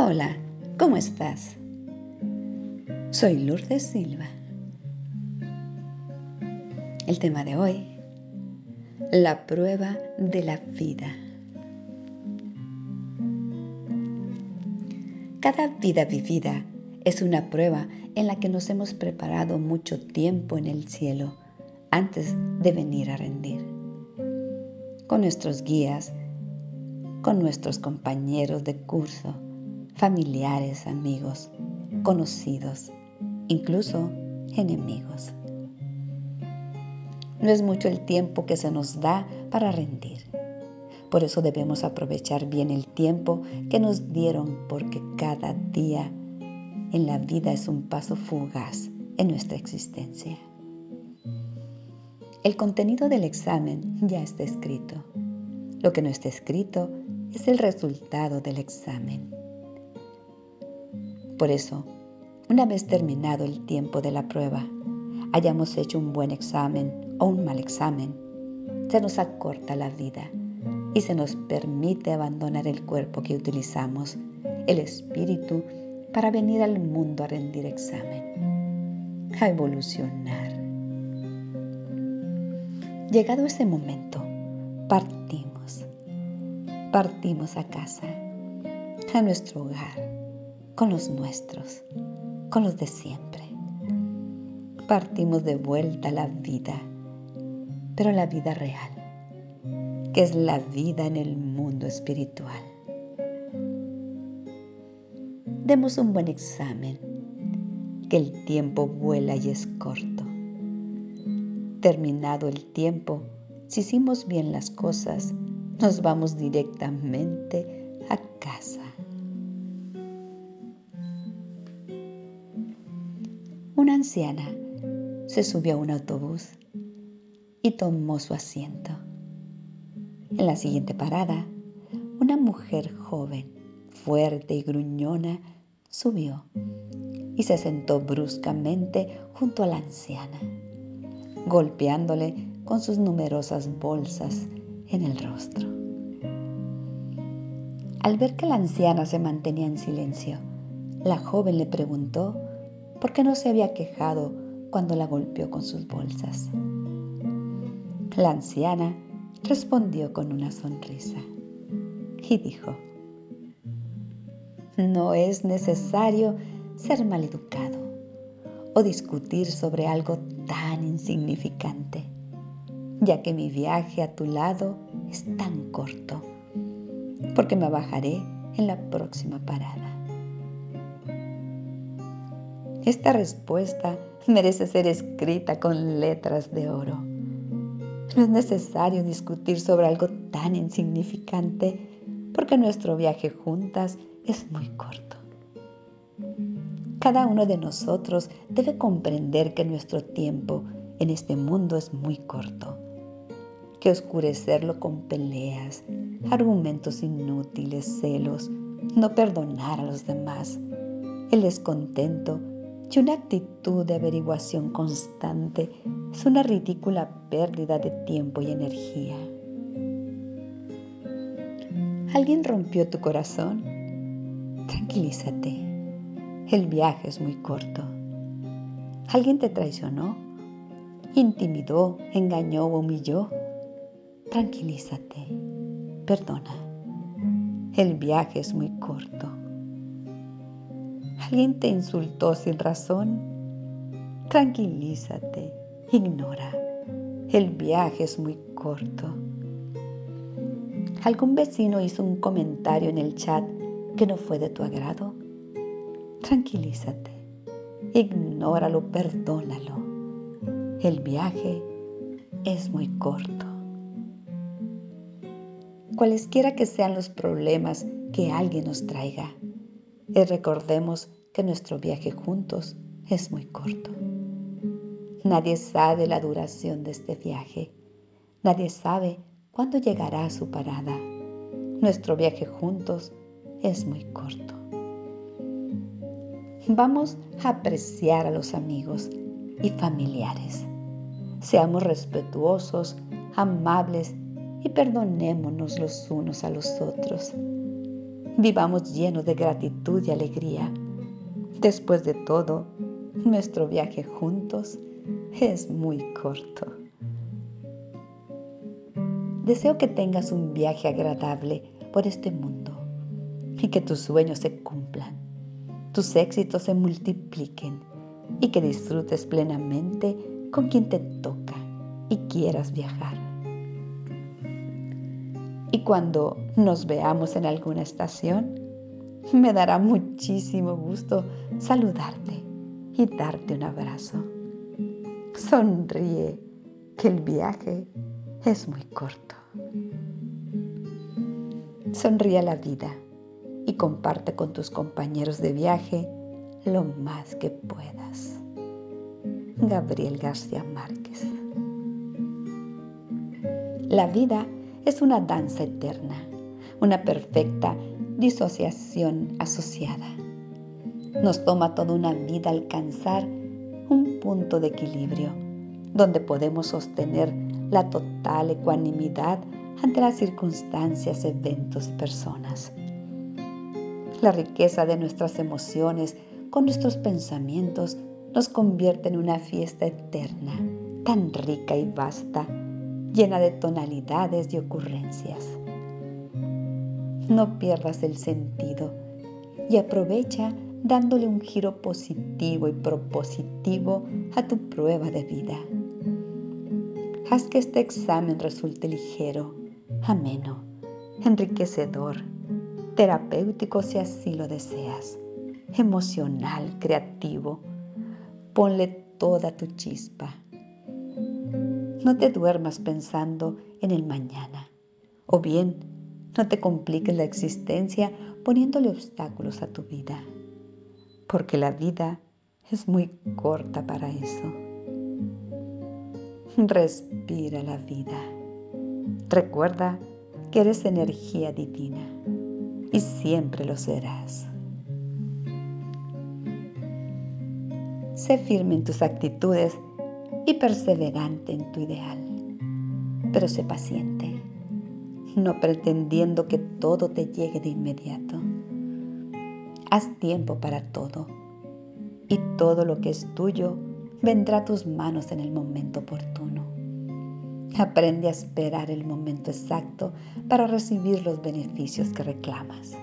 Hola, ¿cómo estás? Soy Lourdes Silva. El tema de hoy, la prueba de la vida. Cada vida vivida es una prueba en la que nos hemos preparado mucho tiempo en el cielo antes de venir a rendir. Con nuestros guías, con nuestros compañeros de curso, familiares, amigos, conocidos, incluso enemigos. No es mucho el tiempo que se nos da para rendir. Por eso debemos aprovechar bien el tiempo que nos dieron porque cada día en la vida es un paso fugaz en nuestra existencia. El contenido del examen ya está escrito. Lo que no está escrito es el resultado del examen. Por eso, una vez terminado el tiempo de la prueba, hayamos hecho un buen examen o un mal examen, se nos acorta la vida y se nos permite abandonar el cuerpo que utilizamos, el espíritu, para venir al mundo a rendir examen, a evolucionar. Llegado ese momento, partimos. Partimos a casa, a nuestro hogar con los nuestros, con los de siempre. Partimos de vuelta a la vida, pero la vida real, que es la vida en el mundo espiritual. Demos un buen examen, que el tiempo vuela y es corto. Terminado el tiempo, si hicimos bien las cosas, nos vamos directamente a casa. Anciana se subió a un autobús y tomó su asiento. En la siguiente parada, una mujer joven, fuerte y gruñona, subió y se sentó bruscamente junto a la anciana, golpeándole con sus numerosas bolsas en el rostro. Al ver que la anciana se mantenía en silencio, la joven le preguntó porque no se había quejado cuando la golpeó con sus bolsas. La anciana respondió con una sonrisa y dijo, no es necesario ser maleducado o discutir sobre algo tan insignificante, ya que mi viaje a tu lado es tan corto, porque me bajaré en la próxima parada. Esta respuesta merece ser escrita con letras de oro. No es necesario discutir sobre algo tan insignificante porque nuestro viaje juntas es muy corto. Cada uno de nosotros debe comprender que nuestro tiempo en este mundo es muy corto, que oscurecerlo con peleas, argumentos inútiles, celos, no perdonar a los demás, el descontento y una actitud de averiguación constante es una ridícula pérdida de tiempo y energía. ¿Alguien rompió tu corazón? Tranquilízate. El viaje es muy corto. ¿Alguien te traicionó? ¿Intimidó, engañó o humilló? Tranquilízate. Perdona. El viaje es muy corto. ¿Alguien te insultó sin razón? Tranquilízate, ignora. El viaje es muy corto. ¿Algún vecino hizo un comentario en el chat que no fue de tu agrado? Tranquilízate, ignóralo, perdónalo. El viaje es muy corto. Cualesquiera que sean los problemas que alguien nos traiga, y recordemos que nuestro viaje juntos es muy corto. Nadie sabe la duración de este viaje. Nadie sabe cuándo llegará a su parada. Nuestro viaje juntos es muy corto. Vamos a apreciar a los amigos y familiares. Seamos respetuosos, amables y perdonémonos los unos a los otros. vivamos llenos de gratitud y alegría. Después de todo, nuestro viaje juntos es muy corto. Deseo que tengas un viaje agradable por este mundo y que tus sueños se cumplan, tus éxitos se multipliquen y que disfrutes plenamente con quien te toca y quieras viajar. Y cuando nos veamos en alguna estación, me dará muchísimo gusto saludarte y darte un abrazo. Sonríe, que el viaje es muy corto. Sonríe a la vida y comparte con tus compañeros de viaje lo más que puedas. Gabriel García Márquez. La vida es una danza eterna, una perfecta disociación asociada. Nos toma toda una vida alcanzar un punto de equilibrio donde podemos sostener la total ecuanimidad ante las circunstancias, eventos personas. La riqueza de nuestras emociones con nuestros pensamientos nos convierte en una fiesta eterna, tan rica y vasta llena de tonalidades y ocurrencias. No pierdas el sentido y aprovecha dándole un giro positivo y propositivo a tu prueba de vida. Haz que este examen resulte ligero, ameno, enriquecedor, terapéutico si así lo deseas, emocional, creativo. Ponle toda tu chispa no te duermas pensando en el mañana. O bien, no te compliques la existencia poniéndole obstáculos a tu vida. Porque la vida es muy corta para eso. Respira la vida. Recuerda que eres energía divina y siempre lo serás. Sé firme en tus actitudes y perseverante en tu ideal. Pero sé paciente, no pretendiendo que todo te llegue de inmediato. Haz tiempo para todo y todo lo que es tuyo vendrá a tus manos en el momento oportuno. Aprende a esperar el momento exacto para recibir los beneficios que reclamas.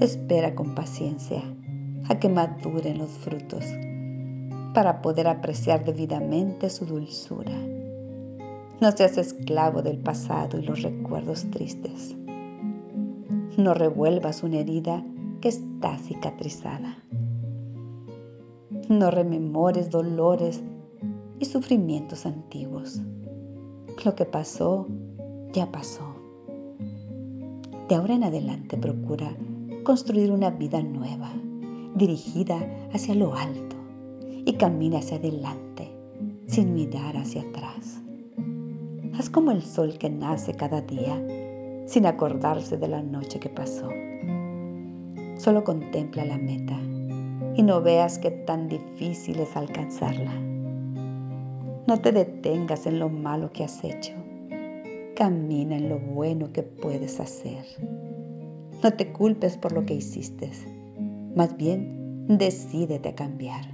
Espera con paciencia a que maduren los frutos para poder apreciar debidamente su dulzura. No seas esclavo del pasado y los recuerdos tristes. No revuelvas una herida que está cicatrizada. No rememores dolores y sufrimientos antiguos. Lo que pasó, ya pasó. De ahora en adelante procura construir una vida nueva, dirigida hacia lo alto y camina hacia adelante sin mirar hacia atrás. Haz como el sol que nace cada día sin acordarse de la noche que pasó. Solo contempla la meta y no veas que tan difícil es alcanzarla. No te detengas en lo malo que has hecho. Camina en lo bueno que puedes hacer. No te culpes por lo que hiciste. Más bien, decídete a cambiar.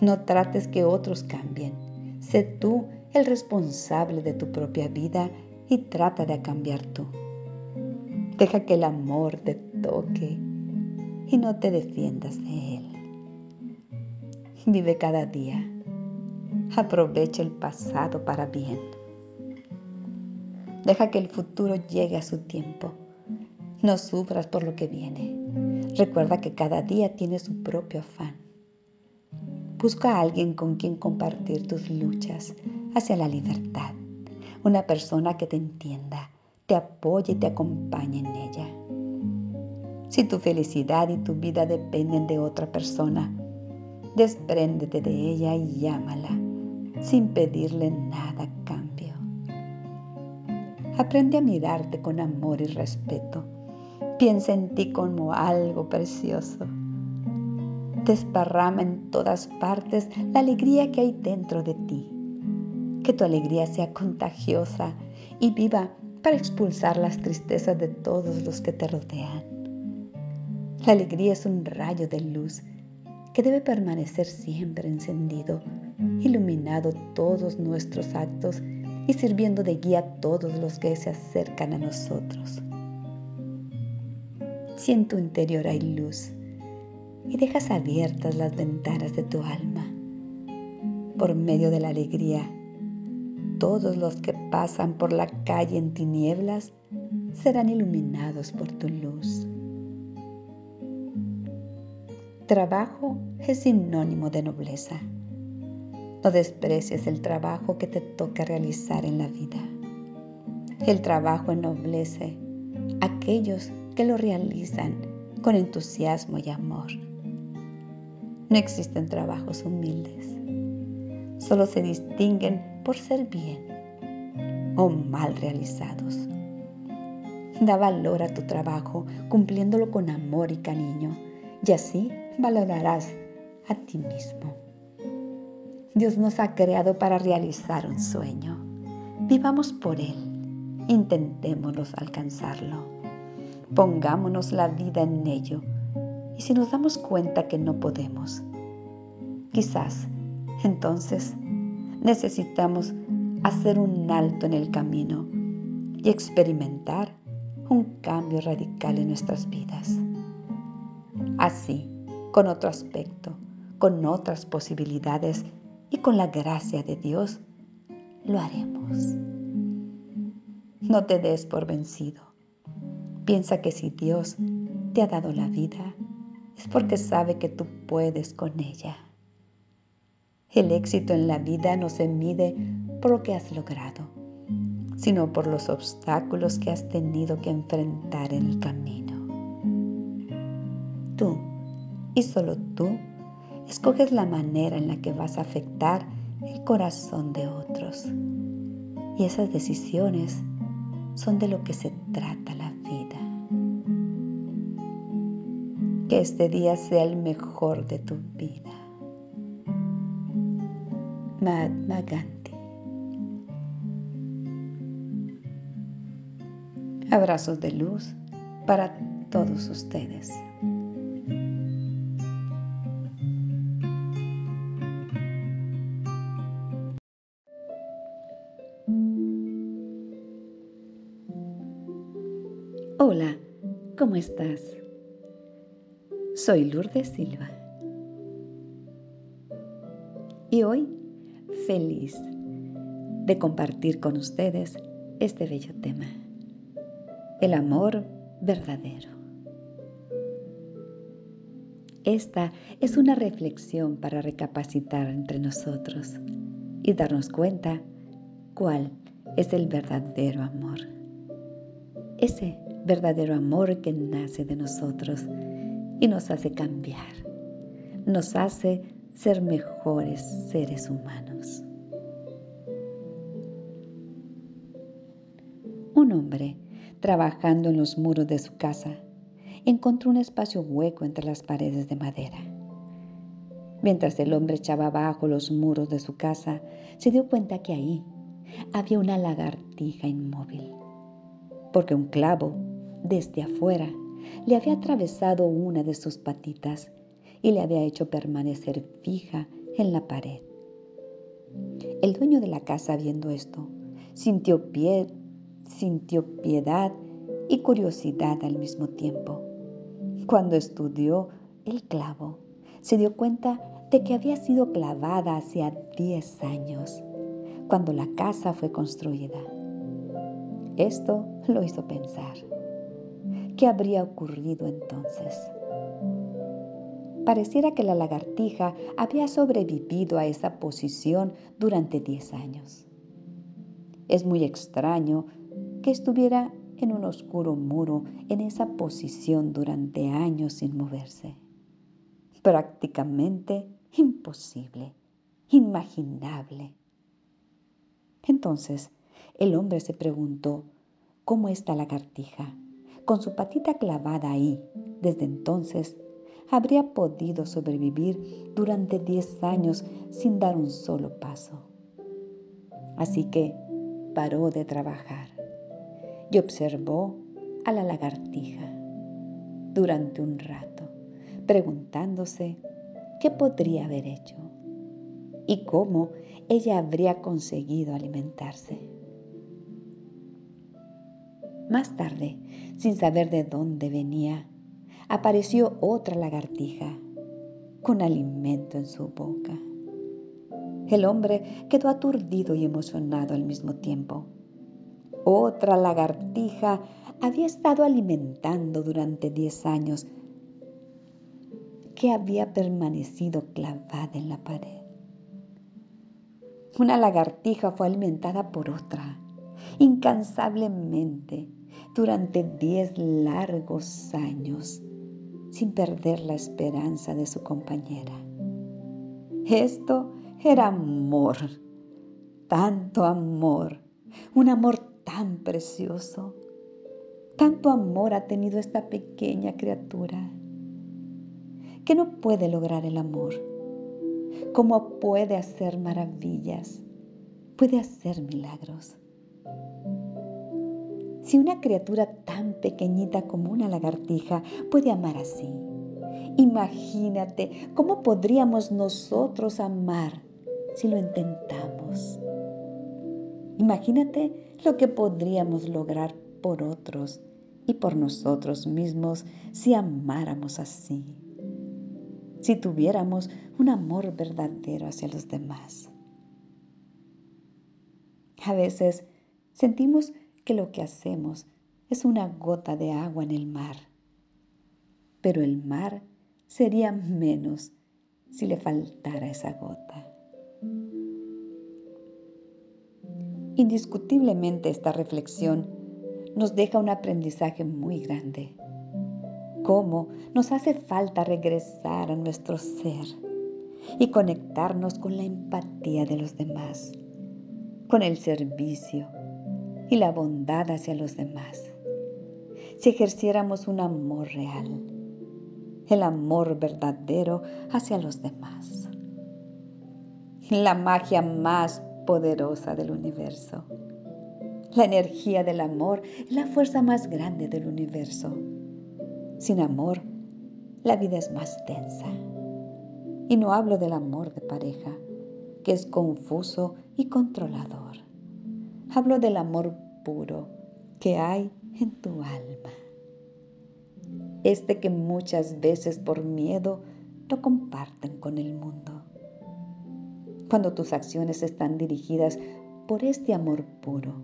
No trates que otros cambien. Sé tú el responsable de tu propia vida y trata de cambiar tú. Deja que el amor te toque y no te defiendas de él. Vive cada día. Aprovecha el pasado para bien. Deja que el futuro llegue a su tiempo. No sufras por lo que viene. Recuerda que cada día tiene su propio afán. Busca a alguien con quien compartir tus luchas hacia la libertad. Una persona que te entienda, te apoye y te acompañe en ella. Si tu felicidad y tu vida dependen de otra persona, despréndete de ella y llámala sin pedirle nada a cambio. Aprende a mirarte con amor y respeto. Piensa en ti como algo precioso desparrama en todas partes la alegría que hay dentro de ti. Que tu alegría sea contagiosa y viva para expulsar las tristezas de todos los que te rodean. La alegría es un rayo de luz que debe permanecer siempre encendido, iluminado todos nuestros actos y sirviendo de guía a todos los que se acercan a nosotros. Si en tu interior hay luz y dejas abiertas las ventanas de tu alma, por medio de la alegría, todos los que pasan por la calle en tinieblas serán iluminados por tu luz. Trabajo es sinónimo de nobleza. No desprecies el trabajo que te toca realizar en la vida. El trabajo ennoblece a aquellos que lo realizan con entusiasmo y amor. No existen trabajos humildes. Solo se distinguen por ser bien o mal realizados. Da valor a tu trabajo cumpliéndolo con amor y cariño y así valorarás a ti mismo. Dios nos ha creado para realizar un sueño. Vivamos por Él. Intentémonos alcanzarlo. Pongámonos la vida en ello. Y si nos damos cuenta que no podemos, quizás entonces necesitamos hacer un alto en el camino y experimentar un cambio radical en nuestras vidas. Así, con otro aspecto, con otras posibilidades y con la gracia de Dios lo haremos. No te des por vencido. Piensa que si Dios te ha dado la vida, es porque sabe que tú puedes con ella. El éxito en la vida no se mide por lo que has logrado, sino por los obstáculos que has tenido que enfrentar en el camino. Tú, y solo tú, escoges la manera en la que vas a afectar el corazón de otros. Y esas decisiones son de lo que se trata la vida. Que este día sea el mejor de tu vida. Mahatma Gandhi. Abrazos de luz para todos ustedes. ¿Cómo estás? Soy Lourdes Silva. Y hoy feliz de compartir con ustedes este bello tema, el amor verdadero. Esta es una reflexión para recapacitar entre nosotros y darnos cuenta cuál es el verdadero amor. Ese verdadero amor que nace de nosotros y nos hace cambiar, nos hace ser mejores seres humanos. Un hombre, trabajando en los muros de su casa, encontró un espacio hueco entre las paredes de madera. Mientras el hombre echaba abajo los muros de su casa, se dio cuenta que ahí había una lagartija inmóvil, porque un clavo desde afuera le había atravesado una de sus patitas y le había hecho permanecer fija en la pared. El dueño de la casa, viendo esto, sintió, pie, sintió piedad y curiosidad al mismo tiempo. Cuando estudió el clavo, se dio cuenta de que había sido clavada hacía 10 años, cuando la casa fue construida. Esto lo hizo pensar. ¿Qué habría ocurrido entonces? Pareciera que la lagartija había sobrevivido a esa posición durante 10 años. Es muy extraño que estuviera en un oscuro muro en esa posición durante años sin moverse. Prácticamente imposible, imaginable. Entonces el hombre se preguntó, ¿cómo está la lagartija? Con su patita clavada ahí desde entonces, habría podido sobrevivir durante 10 años sin dar un solo paso. Así que paró de trabajar y observó a la lagartija durante un rato, preguntándose qué podría haber hecho y cómo ella habría conseguido alimentarse. Más tarde, sin saber de dónde venía, apareció otra lagartija con alimento en su boca. El hombre quedó aturdido y emocionado al mismo tiempo. Otra lagartija había estado alimentando durante diez años que había permanecido clavada en la pared. Una lagartija fue alimentada por otra, incansablemente, durante diez largos años, sin perder la esperanza de su compañera. Esto era amor, tanto amor, un amor tan precioso. Tanto amor ha tenido esta pequeña criatura que no puede lograr el amor. ¿Cómo puede hacer maravillas? Puede hacer milagros. Si una criatura tan pequeñita como una lagartija puede amar así, imagínate cómo podríamos nosotros amar si lo intentamos. Imagínate lo que podríamos lograr por otros y por nosotros mismos si amáramos así, si tuviéramos un amor verdadero hacia los demás. A veces sentimos que lo que hacemos es una gota de agua en el mar, pero el mar sería menos si le faltara esa gota. Indiscutiblemente esta reflexión nos deja un aprendizaje muy grande. Cómo nos hace falta regresar a nuestro ser y conectarnos con la empatía de los demás, con el servicio y la bondad hacia los demás. Si ejerciéramos un amor real, el amor verdadero hacia los demás. La magia más poderosa del universo. La energía del amor es la fuerza más grande del universo. Sin amor, la vida es más tensa. Y no hablo del amor de pareja, que es confuso y controlador. Hablo del amor puro que hay en tu alma. Este que muchas veces por miedo lo comparten con el mundo cuando tus acciones están dirigidas por este amor puro.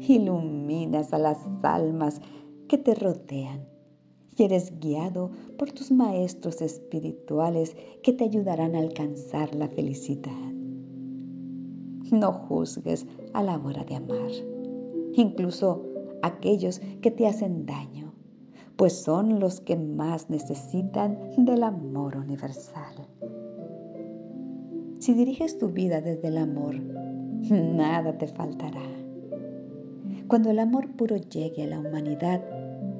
Iluminas a las almas que te rodean y eres guiado por tus maestros espirituales que te ayudarán a alcanzar la felicidad. No juzgues a la hora de amar, incluso aquellos que te hacen daño, pues son los que más necesitan del amor universal. Si diriges tu vida desde el amor, nada te faltará. Cuando el amor puro llegue a la humanidad,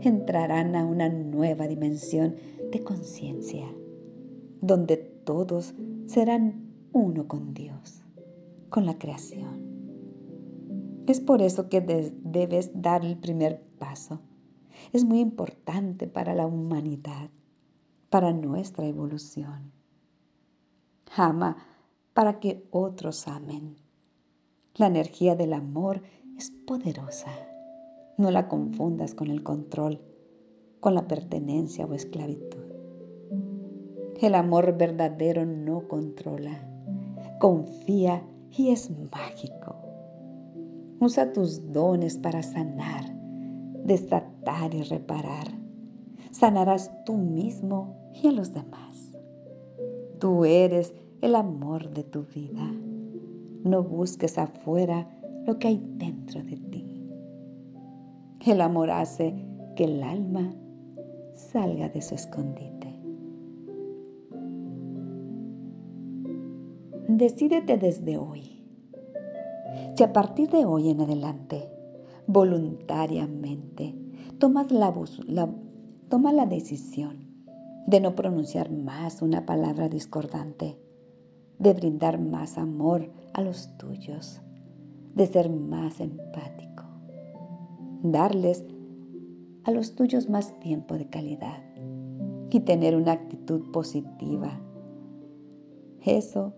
entrarán a una nueva dimensión de conciencia, donde todos serán uno con Dios, con la creación. Es por eso que debes dar el primer paso. Es muy importante para la humanidad, para nuestra evolución. Ama para que otros amen. La energía del amor es poderosa. No la confundas con el control, con la pertenencia o esclavitud. El amor verdadero no controla, confía y es mágico. Usa tus dones para sanar, desatar y reparar. Sanarás tú mismo y a los demás. Tú eres el amor de tu vida. No busques afuera lo que hay dentro de ti. El amor hace que el alma salga de su escondite. Decídete desde hoy. Si a partir de hoy en adelante, voluntariamente, tomas la, la, toma la decisión de no pronunciar más una palabra discordante, de brindar más amor a los tuyos, de ser más empático, darles a los tuyos más tiempo de calidad y tener una actitud positiva. Eso,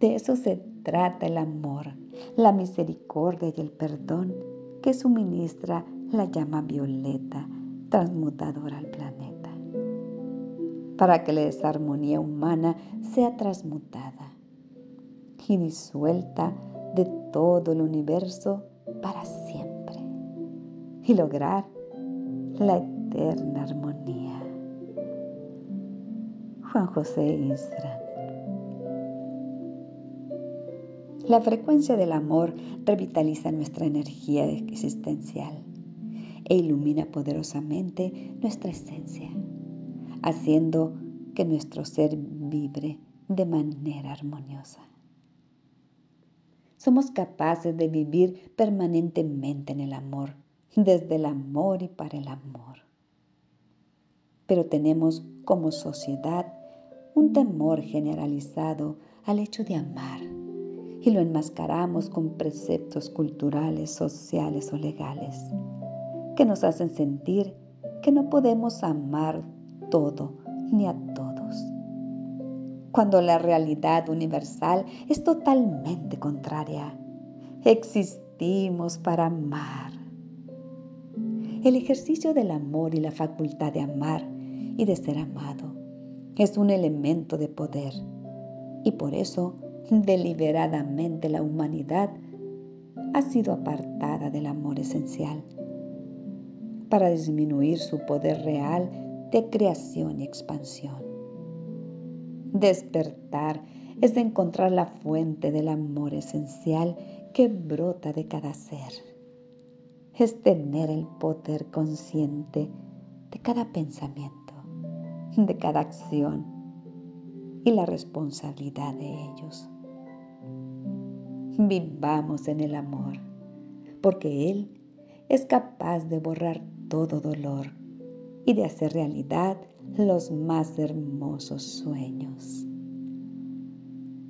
de eso se trata el amor, la misericordia y el perdón que suministra la llama violeta transmutadora al planeta, para que la desarmonía humana sea transmutada y disuelta de todo el universo para siempre y lograr la eterna armonía. Juan José Isra. La frecuencia del amor revitaliza nuestra energía existencial e ilumina poderosamente nuestra esencia, haciendo que nuestro ser vibre de manera armoniosa. Somos capaces de vivir permanentemente en el amor, desde el amor y para el amor. Pero tenemos como sociedad un temor generalizado al hecho de amar y lo enmascaramos con preceptos culturales, sociales o legales que nos hacen sentir que no podemos amar todo ni a todos, cuando la realidad universal es totalmente contraria. Existimos para amar. El ejercicio del amor y la facultad de amar y de ser amado es un elemento de poder y por eso deliberadamente la humanidad ha sido apartada del amor esencial para disminuir su poder real de creación y expansión. Despertar es de encontrar la fuente del amor esencial que brota de cada ser. Es tener el poder consciente de cada pensamiento, de cada acción y la responsabilidad de ellos. Vivamos en el amor, porque Él es capaz de borrar todo dolor y de hacer realidad los más hermosos sueños.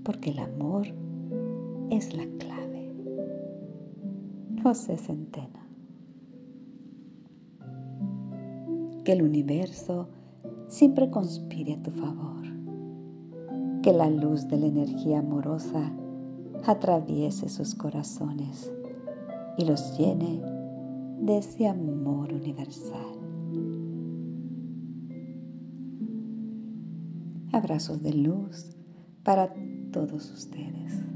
Porque el amor es la clave. José Centeno. Que el universo siempre conspire a tu favor. Que la luz de la energía amorosa atraviese sus corazones y los llene de ese amor universal. Abrazos de luz para todos ustedes.